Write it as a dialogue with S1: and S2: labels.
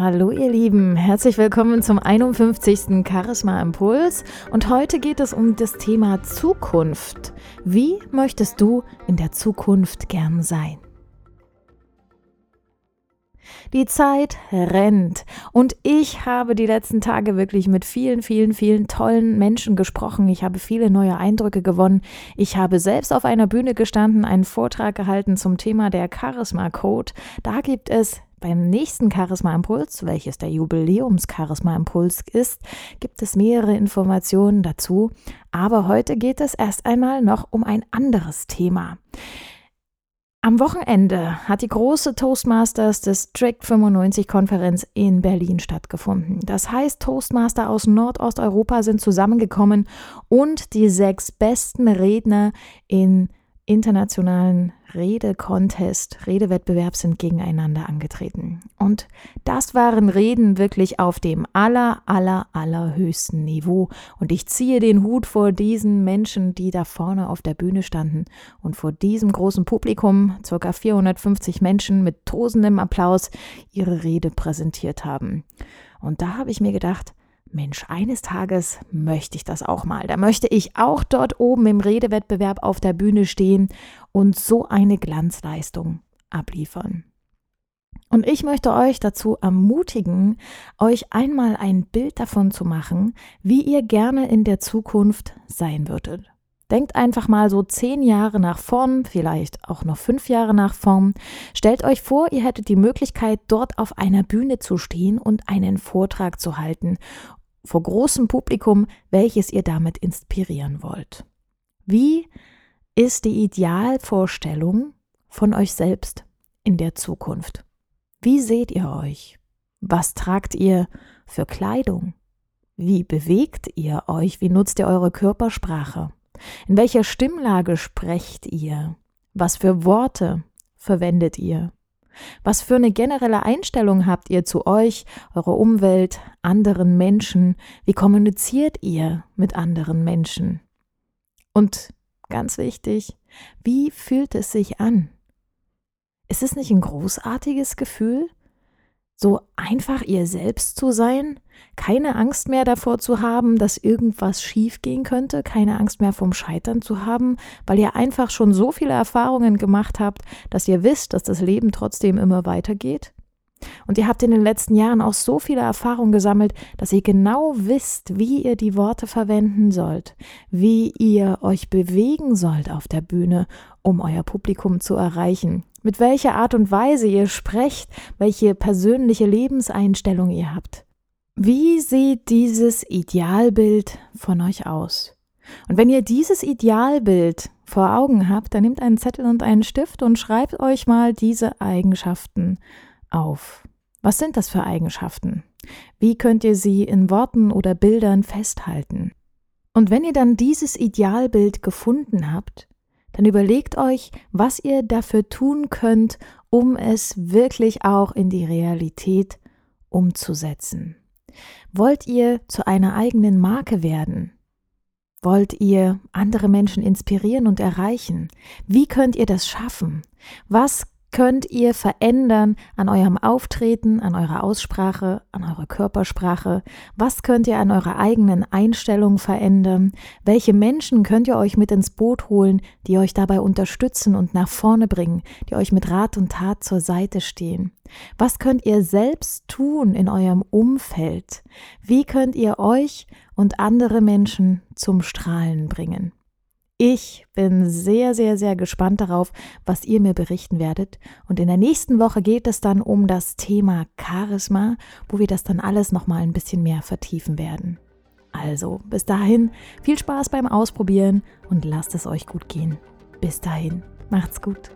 S1: Hallo ihr Lieben, herzlich willkommen zum 51. Charisma Impuls und heute geht es um das Thema Zukunft. Wie möchtest du in der Zukunft gern sein? Die Zeit rennt und ich habe die letzten Tage wirklich mit vielen, vielen, vielen tollen Menschen gesprochen. Ich habe viele neue Eindrücke gewonnen. Ich habe selbst auf einer Bühne gestanden, einen Vortrag gehalten zum Thema der Charisma Code. Da gibt es beim nächsten Charisma Impuls, welches der Jubiläums Charisma Impuls ist, gibt es mehrere Informationen dazu. Aber heute geht es erst einmal noch um ein anderes Thema. Am Wochenende hat die große Toastmasters District 95 Konferenz in Berlin stattgefunden. Das heißt, Toastmaster aus Nordosteuropa sind zusammengekommen und die sechs besten Redner in internationalen Redecontest, Redewettbewerb sind gegeneinander angetreten. Und das waren Reden wirklich auf dem aller, aller, allerhöchsten Niveau. Und ich ziehe den Hut vor diesen Menschen, die da vorne auf der Bühne standen und vor diesem großen Publikum, ca. 450 Menschen mit tosendem Applaus, ihre Rede präsentiert haben. Und da habe ich mir gedacht, Mensch, eines Tages möchte ich das auch mal. Da möchte ich auch dort oben im Redewettbewerb auf der Bühne stehen und so eine Glanzleistung abliefern. Und ich möchte euch dazu ermutigen, euch einmal ein Bild davon zu machen, wie ihr gerne in der Zukunft sein würdet. Denkt einfach mal so zehn Jahre nach vorn, vielleicht auch noch fünf Jahre nach vorn. Stellt euch vor, ihr hättet die Möglichkeit, dort auf einer Bühne zu stehen und einen Vortrag zu halten vor großem Publikum, welches ihr damit inspirieren wollt. Wie ist die Idealvorstellung von euch selbst in der Zukunft? Wie seht ihr euch? Was tragt ihr für Kleidung? Wie bewegt ihr euch? Wie nutzt ihr eure Körpersprache? In welcher Stimmlage sprecht ihr? Was für Worte verwendet ihr? Was für eine generelle Einstellung habt ihr zu euch, eurer Umwelt, anderen Menschen? Wie kommuniziert ihr mit anderen Menschen? Und ganz wichtig, wie fühlt es sich an? Ist es nicht ein großartiges Gefühl, so einfach ihr selbst zu sein, keine Angst mehr davor zu haben, dass irgendwas schiefgehen könnte, keine Angst mehr vom Scheitern zu haben, weil ihr einfach schon so viele Erfahrungen gemacht habt, dass ihr wisst, dass das Leben trotzdem immer weitergeht? Und ihr habt in den letzten Jahren auch so viele Erfahrungen gesammelt, dass ihr genau wisst, wie ihr die Worte verwenden sollt, wie ihr euch bewegen sollt auf der Bühne, um euer Publikum zu erreichen, mit welcher Art und Weise ihr sprecht, welche persönliche Lebenseinstellung ihr habt. Wie sieht dieses Idealbild von euch aus? Und wenn ihr dieses Idealbild vor Augen habt, dann nehmt einen Zettel und einen Stift und schreibt euch mal diese Eigenschaften auf. Was sind das für Eigenschaften? Wie könnt ihr sie in Worten oder Bildern festhalten? Und wenn ihr dann dieses Idealbild gefunden habt, dann überlegt euch, was ihr dafür tun könnt, um es wirklich auch in die Realität umzusetzen. Wollt ihr zu einer eigenen Marke werden? Wollt ihr andere Menschen inspirieren und erreichen? Wie könnt ihr das schaffen? Was könnt ihr verändern an eurem Auftreten, an eurer Aussprache, an eurer Körpersprache? Was könnt ihr an eurer eigenen Einstellung verändern? Welche Menschen könnt ihr euch mit ins Boot holen, die euch dabei unterstützen und nach vorne bringen, die euch mit Rat und Tat zur Seite stehen? Was könnt ihr selbst tun in eurem Umfeld? Wie könnt ihr euch und andere Menschen zum Strahlen bringen? Ich bin sehr, sehr, sehr gespannt darauf, was ihr mir berichten werdet. Und in der nächsten Woche geht es dann um das Thema Charisma, wo wir das dann alles nochmal ein bisschen mehr vertiefen werden. Also, bis dahin, viel Spaß beim Ausprobieren und lasst es euch gut gehen. Bis dahin, macht's gut.